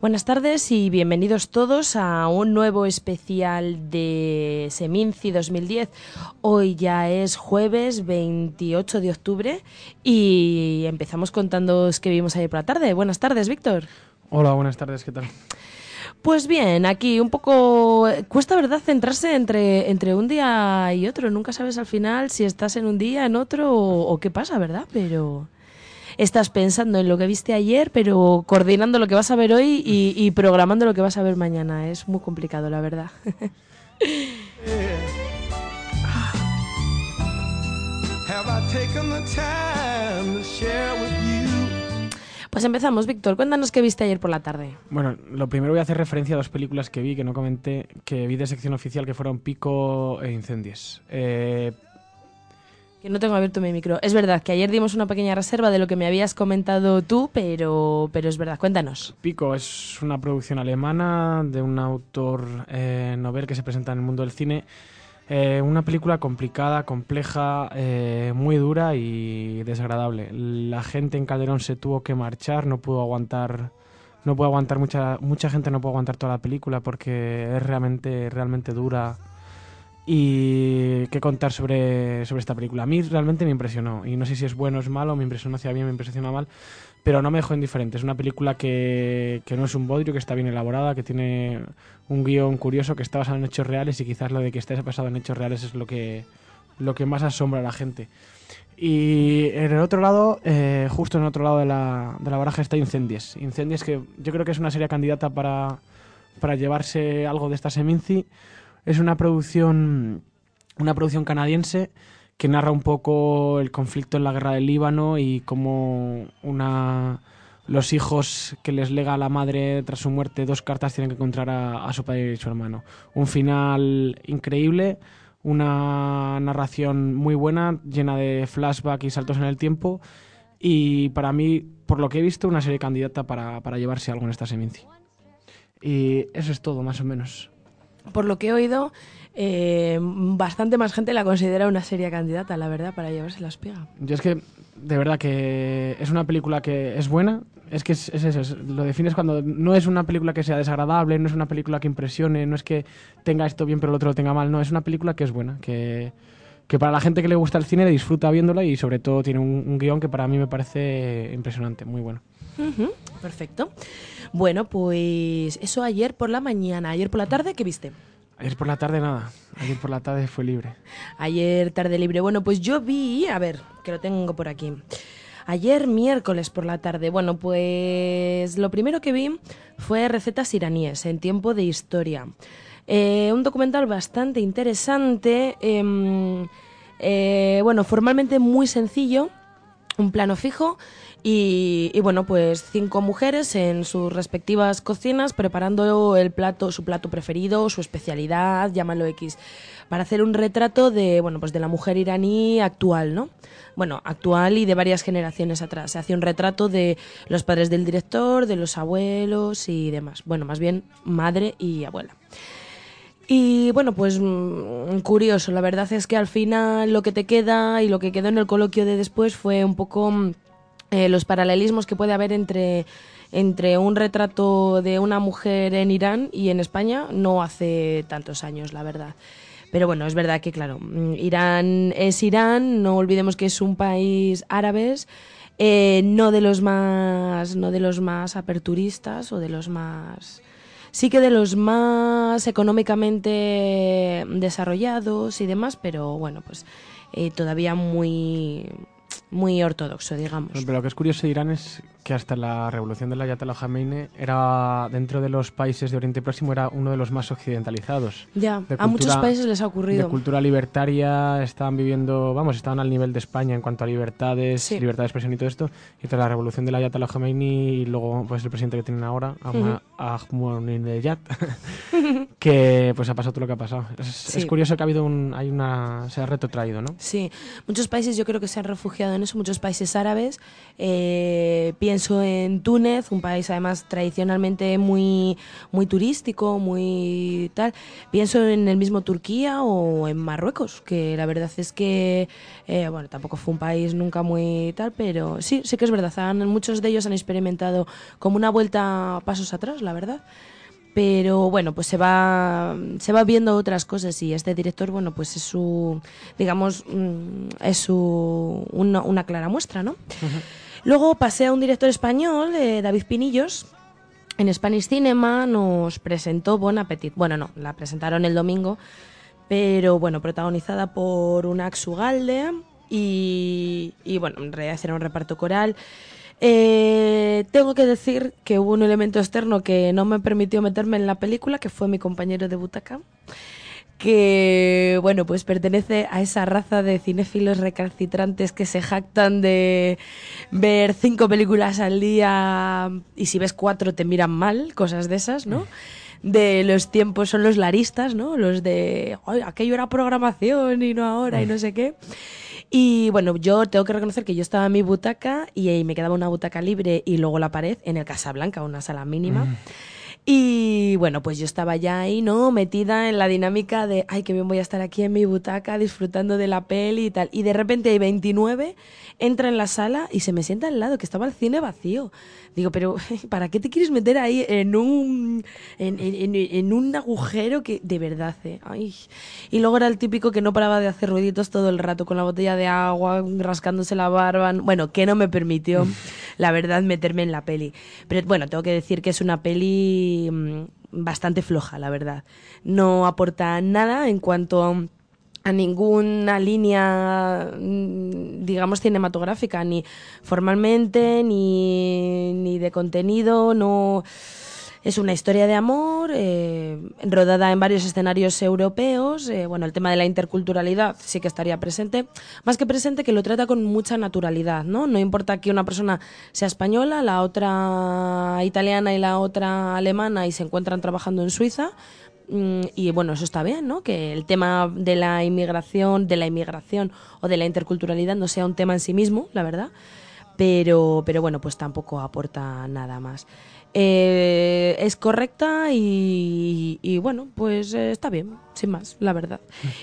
Buenas tardes y bienvenidos todos a un nuevo especial de Seminci 2010. Hoy ya es jueves 28 de octubre y empezamos contándoos qué vimos ayer por la tarde. Buenas tardes, Víctor. Hola, buenas tardes, ¿qué tal? Pues bien, aquí un poco cuesta, ¿verdad?, centrarse entre, entre un día y otro. Nunca sabes al final si estás en un día, en otro o, o qué pasa, ¿verdad? Pero estás pensando en lo que viste ayer, pero coordinando lo que vas a ver hoy y, y programando lo que vas a ver mañana. Es muy complicado, la verdad. Pues empezamos, Víctor. Cuéntanos qué viste ayer por la tarde. Bueno, lo primero voy a hacer referencia a dos películas que vi, que no comenté, que vi de sección oficial, que fueron Pico e Incendies. Eh, Que no tengo abierto mi micro. Es verdad que ayer dimos una pequeña reserva de lo que me habías comentado tú, pero, pero es verdad. Cuéntanos. Pico es una producción alemana de un autor eh, novel que se presenta en el mundo del cine. Eh, una película complicada, compleja, eh, muy dura y desagradable. La gente en Calderón se tuvo que marchar, no pudo aguantar, no pudo aguantar mucha, mucha gente no pudo aguantar toda la película porque es realmente, realmente dura. Y qué contar sobre, sobre esta película. A mí realmente me impresionó. Y no sé si es bueno o es malo, me impresionó hacia bien, me impresiona mal. Pero no me dejó indiferente. Es una película que, que no es un bodrio, que está bien elaborada, que tiene un guion curioso, que está basado en hechos reales. Y quizás lo de que esté basado en hechos reales es lo que, lo que más asombra a la gente. Y en el otro lado, eh, justo en el otro lado de la, de la baraja está Incendies. Incendies que yo creo que es una serie candidata para, para llevarse algo de esta Seminci. Es una producción, una producción canadiense que narra un poco el conflicto en la guerra del Líbano y cómo una, los hijos que les lega a la madre tras su muerte dos cartas tienen que encontrar a, su padre y su hermano. Un final increíble, una narración muy buena, llena de flashback y saltos en el tiempo. Y para mí, por lo que he visto, una serie candidata para, para llevarse algo en esta Seminci. Y eso es todo, más o menos. Por lo que he oído, eh, bastante más gente la considera una seria candidata, la verdad, para llevarse la espiga. Yo es que, de verdad, que es una película que es buena. Es que es, es eso, es- lo defines cuando no es una película que sea desagradable, no es una película que impresione, no es que tenga esto bien pero el otro lo tenga mal, no, es una película que es buena, que, que para la gente que le gusta el cine disfruta viéndola y sobre todo tiene un, un guion que para mí me parece impresionante, muy bueno. Perfecto. Bueno, pues eso ayer por la mañana. Ayer por la tarde, ¿qué viste? Ayer por la tarde nada, ayer por la tarde fue libre. Ayer tarde libre. Bueno, pues yo vi, a ver, que lo tengo por aquí. Ayer miércoles por la tarde. Bueno, pues lo primero que vi fue recetas iraníes en tiempo de historia. Eh, un documental bastante interesante. em, eh, bueno, formalmente muy sencillo. Un plano fijo y, y, bueno, pues cinco mujeres en sus respectivas cocinas preparando el plato, su plato preferido, su especialidad, llámalo X, para hacer un retrato de, bueno, pues de la mujer iraní actual, ¿no? Bueno, actual y de varias generaciones atrás. Se hace un retrato de los padres del director, de los abuelos y demás. Bueno, más bien madre y abuela. Y bueno, pues mm, curioso, la verdad es que al final lo que te queda y lo que quedó en el coloquio de después fue un poco mm, eh, los paralelismos que puede haber entre, entre un retrato de una mujer en Irán y en España no hace tantos años, la verdad. Pero bueno, es verdad que, claro, mm, Irán es Irán, no olvidemos que es un país árabes, eh, no de los más, no de los más aperturistas o de los más sí que de los más económicamente desarrollados y demás, pero bueno, pues eh, todavía muy muy ortodoxo, digamos. Pero lo que es curioso de Irán es que hasta la revolución de la Ayatollah Khamenei era dentro de los países de Oriente Próximo era uno de los más occidentalizados. Ya, de a muchos países les ha ocurrido. De cultura libertaria estaban viviendo, vamos, estaban al nivel de España en cuanto a libertades, Sí. libertad de expresión y todo esto. Y tras la revolución de la Ayatollah Khamenei y luego pues el presidente que tienen ahora, Ahma- Ahmadinejad, que pues ha pasado todo lo que ha pasado. Es, Sí. es curioso que ha habido un, hay una, se ha retrotraído, ¿no? Sí, muchos países yo creo que se han refugiado en eso, muchos países árabes. Eh, pienso en Túnez, un país además tradicionalmente muy, muy turístico, muy tal. Pienso en el mismo Turquía o en Marruecos, que la verdad es que, eh, bueno, tampoco fue un país nunca muy tal, pero sí, sí que es verdad. Han- muchos de ellos han experimentado como una vuelta pasos atrás, la verdad pero bueno, pues se va se va viendo otras cosas y este director, bueno, pues es su digamos mm, es su una, una clara muestra, ¿no? Luego pasé a un director español, eh, David Pinillos. En Spanish Cinema nos presentó Bon Appetit. Bueno, no, la presentaron el domingo, pero bueno, protagonizada por Unax Ugalde y, y bueno, en realidad era un reparto coral. Eh, tengo que decir que hubo un elemento externo que no me permitió meterme en la película, que fue mi compañero de butaca, que, bueno, pues pertenece a esa raza de cinéfilos recalcitrantes que se jactan de ver cinco películas al día y si ves cuatro te miran mal, cosas de esas, ¿no? De los tiempos son los laristas, ¿no? Los de, "Ay, aquello era programación y no ahora y no sé qué. Y bueno, yo tengo que reconocer que yo estaba en mi butaca y ahí me quedaba una butaca libre y luego la pared en el Casablanca, una sala mínima. Y bueno, pues yo estaba ya ahí, ¿no? Metida en la dinámica de, ay, qué bien voy a estar aquí en mi butaca disfrutando de la peli y tal. Y de repente hay 29, entra en la sala y se me sienta al lado, que estaba el cine vacío. Digo, pero ¿para qué te quieres meter ahí en un, en, en- un agujero que de verdad, eh? Ay. Y luego era el típico que no paraba de hacer ruiditos todo el rato con la botella de agua, rascándose la barba. Bueno, que no me permitió, la verdad, meterme en la peli. Pero bueno, tengo que decir que es una peli mm, bastante floja, la verdad. No aporta nada en cuanto a a ninguna línea, mm, digamos, cinematográfica, ni formalmente, ni, ni de contenido, no... Es una historia de amor eh, rodada en varios escenarios europeos. eh, bueno, el tema de la interculturalidad sí que estaría presente. Más que presente, que lo trata con mucha naturalidad, ¿no? No importa que una persona sea española, la otra italiana y la otra alemana y se encuentran trabajando en Suiza. Mm, y bueno, eso está bien, ¿no? Que el tema de la inmigración, de la inmigración o de la interculturalidad no sea un tema en sí mismo, la verdad. Pero, pero bueno, pues tampoco aporta nada más. Eh, es correcta y, bueno, pues eh, está bien, sin más, la verdad.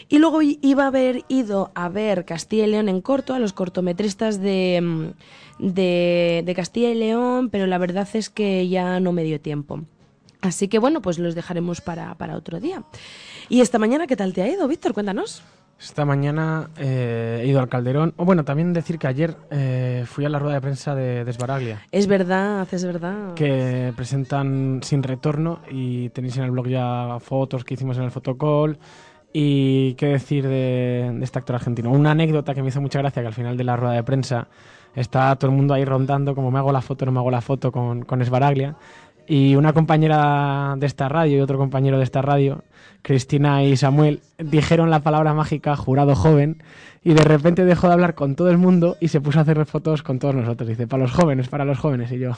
Y luego iba a haber ido a ver Castilla y León en corto, a los cortometristas de, mm, de, de Castilla y León, pero la verdad es que ya no me dio tiempo. Así que bueno, pues los dejaremos para, para otro día. ¿Y esta mañana qué tal te ha ido, Víctor? Cuéntanos. Esta mañana eh, he ido al Calderón. O bueno, también decir que ayer eh, fui a la rueda de prensa de Desbaraglia, Es verdad, es verdad. que presentan Sin Retorno y tenéis en el blog ya fotos que hicimos en el fotocall. Y qué decir de, de este actor argentino. Una anécdota que me hizo mucha gracia que al final de la rueda de prensa está todo el mundo ahí rondando, como me hago la foto, no me hago la foto con, con Esbaraglia. Y una compañera de esta radio y otro compañero de esta radio, Cristina y Samuel, dijeron la palabra mágica jurado joven y de repente dejó de hablar con todo el mundo y se puso a hacer fotos con todos nosotros. Dice, para los jóvenes, para los jóvenes. Y yo,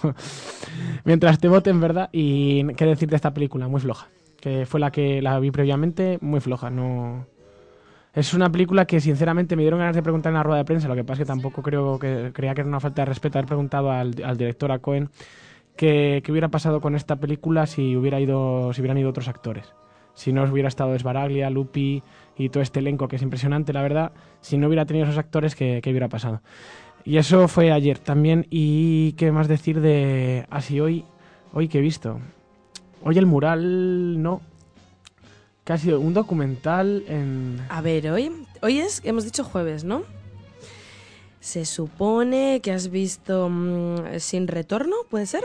mientras te voten, ¿verdad? Y qué decir de esta película, muy floja. Que fue la que la vi previamente, muy floja. No, es una película que sinceramente me dieron ganas de preguntar en la rueda de prensa, lo que pasa es que tampoco creo que creía que era una falta de respeto haber preguntado al, al director, a Cohen, que, hubiera pasado con esta película si hubiera ido, si hubieran ido otros actores. Si no hubiera estado Esbaraglia, Lupi y todo este elenco que es impresionante, la verdad, si no hubiera tenido esos actores, ¿qué, qué hubiera pasado? Y eso fue ayer también. ¿Y qué más decir de así hoy? Hoy que he visto. Hoy el mural no. Que ha sido un documental en. A ver, hoy, hoy es, hemos dicho jueves, ¿no? Se supone que has visto mm, Sin Retorno, ¿puede ser?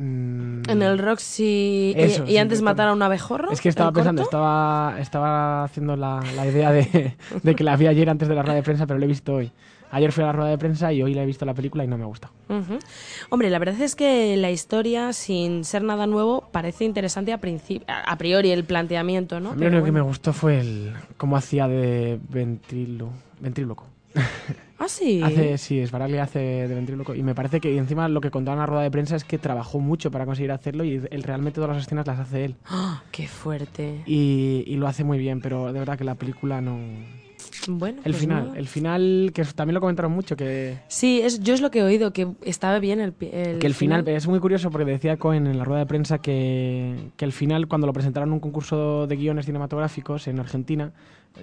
Mm, En el Roxy y- Eso, y, antes matar a un abejorro. Es que estaba pensando, corto. estaba, estaba haciendo la, la idea de, de que la vi ayer antes de la rueda de prensa, pero la he visto hoy. Ayer fui a la rueda de prensa y hoy la he visto la película y no me. Ujú. Hombre, la verdad es que la historia, sin ser nada nuevo, parece interesante a, principio, a priori el planteamiento, ¿no? a mí lo que me gustó fue el cómo hacía de ventrilo, ventríloco. Ah, sí. Hace, sí, Sbaraglia hace de ventríloco. Y me parece que y encima lo que contaba en la rueda de prensa es que trabajó mucho para conseguir hacerlo y él, realmente todas las escenas las hace él. ¡Ah! ¡Qué fuerte! Y, y lo hace muy bien, pero de verdad que la película no... Bueno, El pues final, no. el final, que también lo comentaron mucho, que, Sí, es, yo es lo que he oído, que estaba bien el, el que el final, es muy curioso porque decía Cohen en la rueda de prensa que, que el final, cuando lo presentaron en un concurso de guiones cinematográficos en Argentina,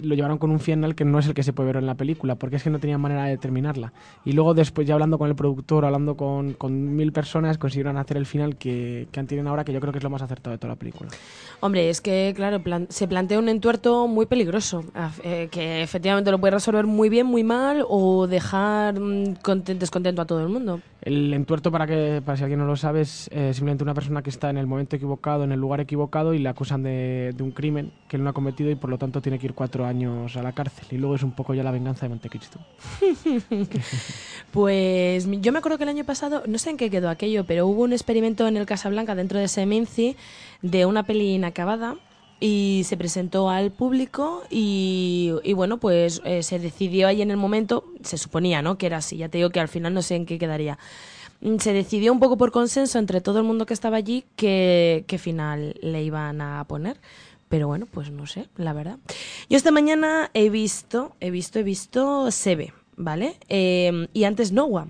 lo llevaron con un final que no es el que se puede ver en la película, porque es que no tenían manera de terminarla. Y luego después, ya hablando con el productor, hablando con, con mil personas, consiguieron hacer el final que, que tienen ahora, que yo creo que es lo más acertado de toda la película. Hombre, es que, claro, plan- se plantea un entuerto muy peligroso, eh, que efectivamente lo puede resolver muy bien, muy mal, o dejar mm, conten- descontento a todo el mundo. El entuerto, para que para si alguien no lo sabe, es eh, simplemente una persona que está en el momento equivocado, en el lugar equivocado y le acusan de, de un crimen que él no ha cometido y por lo tanto tiene que ir cuatro años a la cárcel. Y luego es un poco ya la venganza de Montecristo. Pues yo me acuerdo que el año pasado, no sé en qué quedó aquello, pero hubo un experimento en el Casablanca dentro de Seminci de una peli inacabada y se presentó al público y, y bueno, pues eh, se decidió ahí en el momento, se suponía, ¿no? Que era así, ya te digo que al final no sé en qué quedaría. Mm, Se decidió un poco por consenso entre todo el mundo que estaba allí qué, qué final le iban a poner. Pero bueno, pues no sé, la verdad. Yo esta mañana he visto, he visto, he visto Sebe, ¿vale? Eh, y antes Noah.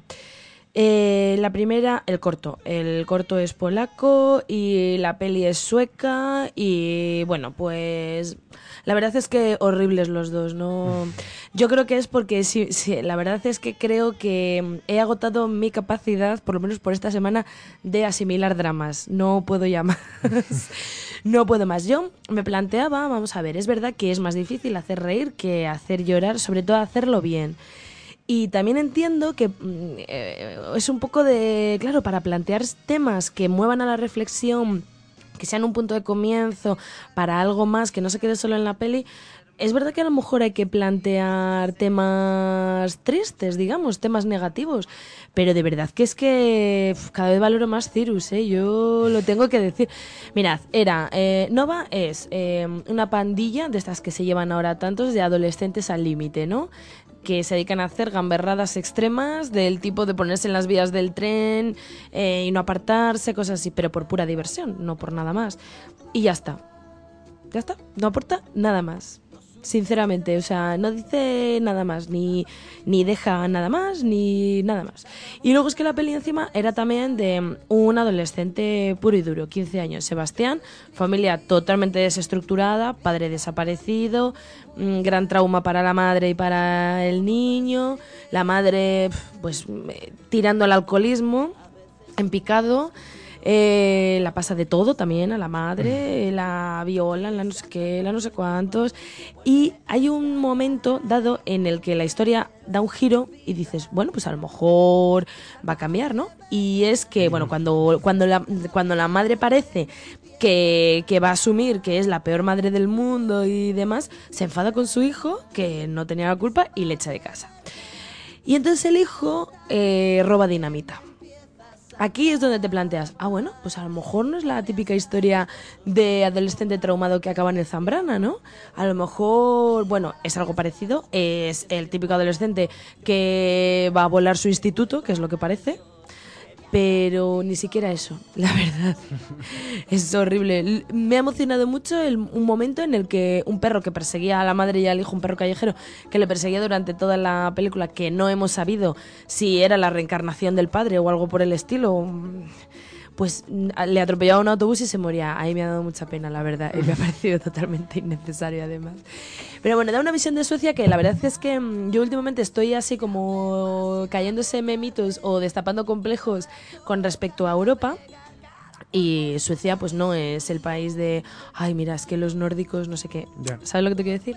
Eh, la primera, el corto. El corto es polaco y la peli es sueca y bueno, pues la verdad es que horribles los dos, ¿no? Yo creo que es porque sí, sí, la verdad es que creo que he agotado mi capacidad, por lo menos por esta semana, de asimilar dramas. No puedo ya más. No puedo más. Yo me planteaba, vamos a ver, es verdad que es más difícil hacer reír que hacer llorar, sobre todo hacerlo bien. Y también entiendo que mm, eh, es un poco de, claro, para plantear temas que muevan a la reflexión, que sean un punto de comienzo para algo más, que no se quede solo en la peli. Es verdad que a lo mejor hay que plantear temas tristes, digamos, temas negativos, pero de verdad que es que cada vez valoro más Cirus, ¿eh? yo lo tengo que decir. Mirad, era, eh, Nova es eh, una pandilla de estas que se llevan ahora tantos de adolescentes al límite, ¿no? Que se dedican a hacer gamberradas extremas del tipo de ponerse en las vías del tren eh, y no apartarse, cosas así, pero por pura diversión, no por nada más. Y ya está. Ya está, no aporta nada más. Sinceramente, o sea, no dice nada más, ni, ni deja nada más, ni nada más. Y luego es que la peli encima era también de un adolescente puro y duro, 15 años, Sebastián, familia totalmente desestructurada, padre desaparecido, un gran trauma para la madre y para el niño, la madre pues eh, tirando al alcoholismo, en picado. Eh, la pasa de todo también a la madre, eh, la violan, la no sé qué, la no sé cuántos. Y hay un momento dado en el que la historia da un giro y dices, bueno, pues a lo mejor va a cambiar, ¿no? Y es que, bueno, cuando, cuando, la, cuando la madre parece que, que va a asumir que es la peor madre del mundo y demás, se enfada con su hijo, que no tenía la culpa, y le echa de casa. Y entonces el hijo eh, roba dinamita. Aquí es donde te planteas, ah, bueno, pues a lo mejor no es la típica historia de adolescente traumado que acaba en el Zambrana, ¿no? A lo mejor, bueno, es algo parecido, es el típico adolescente que va a volar su instituto, que es lo que parece, pero ni siquiera eso, la verdad. es horrible. Me ha emocionado mucho el- un momento en el que un perro que perseguía a la madre y al hijo, un perro callejero, que le perseguía durante toda la película, que no hemos sabido si era la reencarnación del padre o algo por el estilo, pues le atropellaba un autobús y se moría. Ahí me ha dado mucha pena, la verdad, y me ha parecido totalmente innecesario además. Pero bueno, da una visión de Suecia que la verdad es que mm, yo últimamente estoy así como cayéndose memitos o destapando complejos con respecto a Europa. Y Suecia pues no es el país de, ay mira, es que los nórdicos no sé qué. ¿Sabes lo que te quiero decir?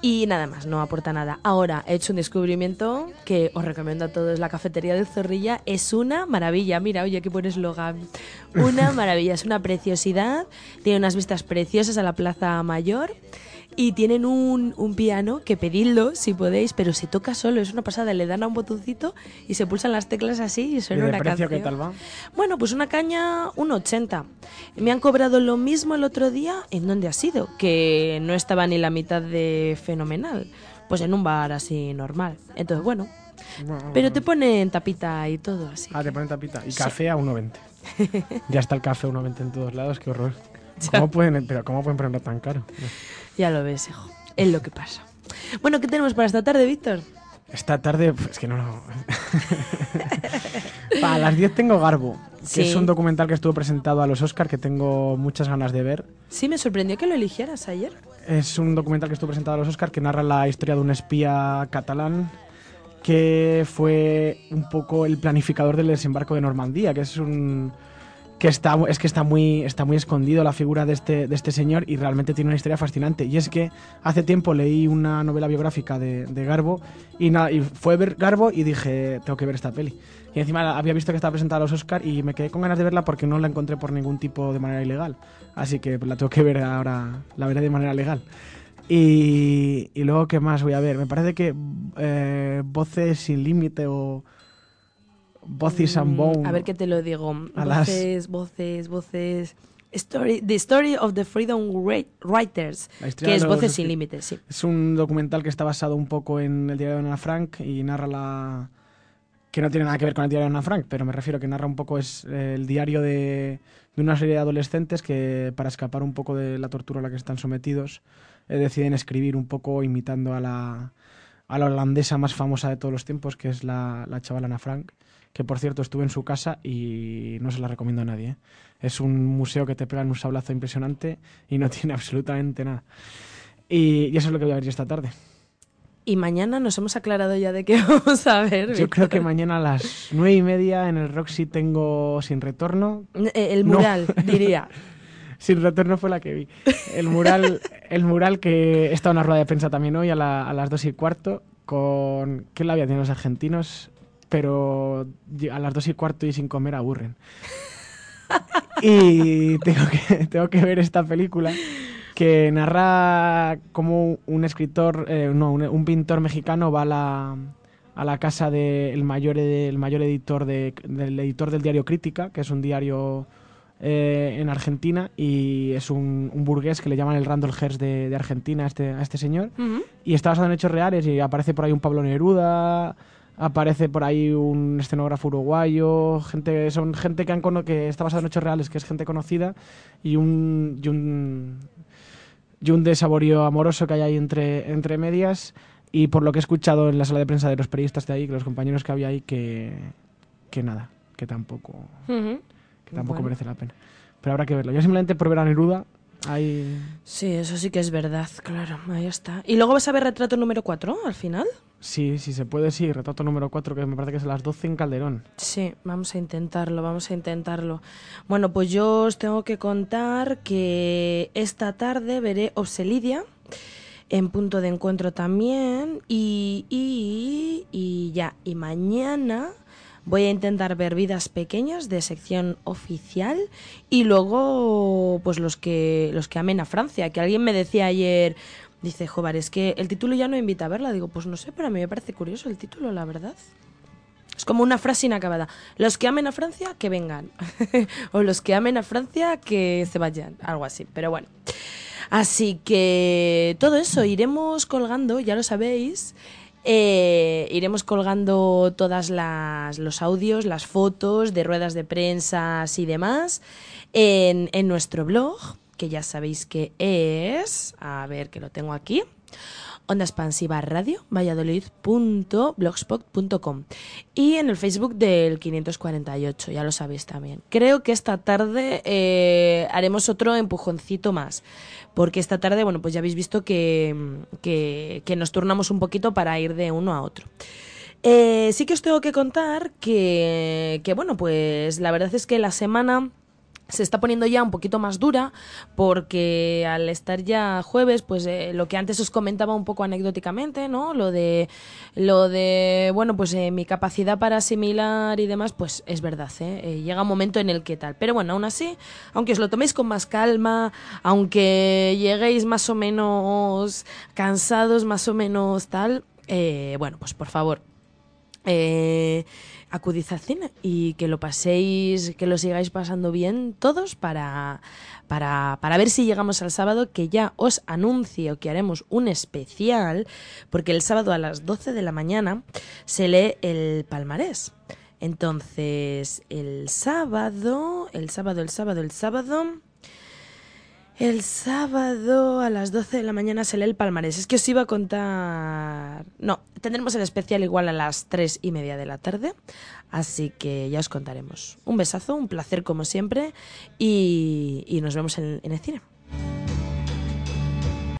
Y nada más, no aporta nada. Ahora he hecho un descubrimiento que os recomiendo a todos. La cafetería del Zorrilla es una maravilla. Mira, oye, qué buen eslogan. Una maravilla, es una preciosidad. Tiene unas vistas preciosas a la Plaza Mayor. Y tienen un, un piano que pedidlo si podéis, pero se toca solo, es una pasada. Le dan a un botoncito y se pulsan las teclas así y ¿Y suena de una precio qué canción. tal va? Bueno, pues una caña, un 80. Me han cobrado lo mismo el otro día. ¿En dónde ha sido? Que no estaba ni la mitad de fenomenal. Pues en un bar así normal. Entonces, bueno, Pero te ponen tapita y todo así. Ah, te ponen tapita. Y café a 1,20. ya está el café a 1,20 en todos lados, qué horror. ¿Cómo pueden, pero ¿cómo pueden ponerlo tan caro? Ya lo ves, hijo. Es lo que pasa. Bueno, ¿qué tenemos para esta tarde, Víctor? Esta tarde, pues, es que no lo... Para las 10 tengo Garbo, que Sí. es un documental que estuvo presentado a los Oscar que tengo muchas ganas de ver. Sí, me sorprendió que lo eligieras ayer. Es un documental que estuvo presentado a los Oscar que narra la historia de un espía catalán que fue un poco el planificador del desembarco de Normandía, que es un que está es que está muy está muy escondido la figura de este de este señor y realmente tiene una historia fascinante. Y es que hace tiempo leí una novela biográfica de, Garbo y nada y fue ver Garbo y dije tengo que ver esta peli y encima había visto que estaba presentada a los Oscar y me quedé con ganas de verla porque no la encontré por ningún tipo de manera ilegal. Así que la tengo que ver ahora la veré de manera legal. Y, y luego, ¿qué más voy a ver? Me parece que eh, Voces sin Límite o Voces and Mm, Bone. A ver qué te lo digo. Voces, voces, voces. Story, the Story of the Freedom Wri- Writers, que es Voces sin Límites, sí. Es un documental que está basado un poco en el diario de Ana Frank y narra la... que no tiene nada que ver con el diario de Ana Frank, pero me refiero que narra un poco es eh, el diario de, de una serie de adolescentes que para escapar un poco de la tortura a la que están sometidos eh, deciden escribir un poco imitando a la, a la holandesa más famosa de todos los tiempos, que es la, la chavala Ana Frank, que por cierto estuve en su casa y no se la recomiendo a nadie. ¿eh? Es un museo que te pega en un sablazo impresionante y no tiene absolutamente nada. Y, y eso es lo que voy a ver yo esta tarde. Y mañana nos hemos aclarado ya de qué vamos a ver. Yo creo que mañana a las nueve y media en el Roxy tengo Sin Retorno. Eh, El No. mural, diría. Sin Retorno fue la que vi. El mural, el mural que está en una rueda de prensa también hoy a, la- a las dos y cuarto con... ¿Qué la había tenido los argentinos? Pero a las dos y cuarto y sin comer aburren. Y tengo que, tengo que ver esta película que narra cómo un escritor, eh, no, un, un pintor mexicano va a la, a la casa del mayor, el mayor editor de- del editor del diario Crítica, que es un diario eh, en Argentina y es un, un burgués que le llaman el Randall Hearst de, de Argentina a este, a este señor y está basado en hechos reales y aparece por ahí un Pablo Neruda, aparece por ahí un escenógrafo uruguayo, gente son gente que han que está basado en hechos reales, que es gente conocida y un y un y un desaborío amoroso que hay ahí entre entre medias y por lo que he escuchado en la sala de prensa de los periodistas de ahí, que los compañeros que había ahí que que nada, que tampoco Ujú. que tampoco Bueno. merece la pena. Pero habrá que verlo. Yo simplemente por ver a Neruda ahí Sí, eso sí que es verdad, claro, ahí está. ¿Y luego vas a ver retrato número 4 al final? Sí, sí se puede, sí. Retrato número 4, que me parece que es a las 12 en Calderón. Sí, vamos a intentarlo, vamos a intentarlo. Bueno, pues yo os tengo que contar que esta tarde veré Obselidia en punto de encuentro también y, y, y ya, y mañana voy a intentar ver Vidas Pequeñas de sección oficial y luego pues los que los que amen a Francia, que alguien me decía ayer Dice, joder, es que el título ya no invita a verla. Digo, pues no sé, pero a mí me parece curioso el título, la verdad. Es como una frase inacabada. Los que amen a Francia, que vengan. o los que amen a Francia, que se vayan. Algo así. Pero bueno. Así que todo eso iremos colgando, ya lo sabéis. Eh, iremos colgando todas las los audios, las fotos de ruedas de prensa y demás en, en nuestro blog, que ya sabéis que es, a ver que lo tengo aquí, Onda Expansiva Radio, valladolid.blogspot.com y en el Facebook del 548, ya lo sabéis también. Creo que esta tarde eh, haremos otro empujoncito más, porque esta tarde, bueno, pues ya habéis visto que, que, nos turnamos un poquito para ir de uno a otro. Eh, sí que os tengo que contar que, que, bueno, pues la verdad es que la semana se está poniendo ya un poquito más dura porque al estar ya jueves, pues eh, lo que antes os comentaba un poco anecdóticamente, ¿no? Lo de, lo de bueno, pues eh, mi capacidad para asimilar y demás, pues es verdad, ¿eh? Eh, Llega un momento en el que tal. Pero bueno, aún así, aunque os lo toméis con más calma, aunque lleguéis más o menos cansados, más o menos tal, bueno, pues por favor, eh, acudid al cine y que lo paséis, que lo sigáis pasando bien todos para, para, para ver si llegamos al sábado, que ya os anuncio que haremos un especial, porque el sábado a las 12 de la mañana se lee el palmarés. Entonces, el sábado, el sábado, el sábado, el sábado... El sábado a las 12 de la mañana se lee el palmarés. Es que os iba a contar... No, tendremos el especial igual a las 3 y media de la tarde. Así que ya os contaremos. Un besazo, un placer como siempre y, y nos vemos en, en el cine.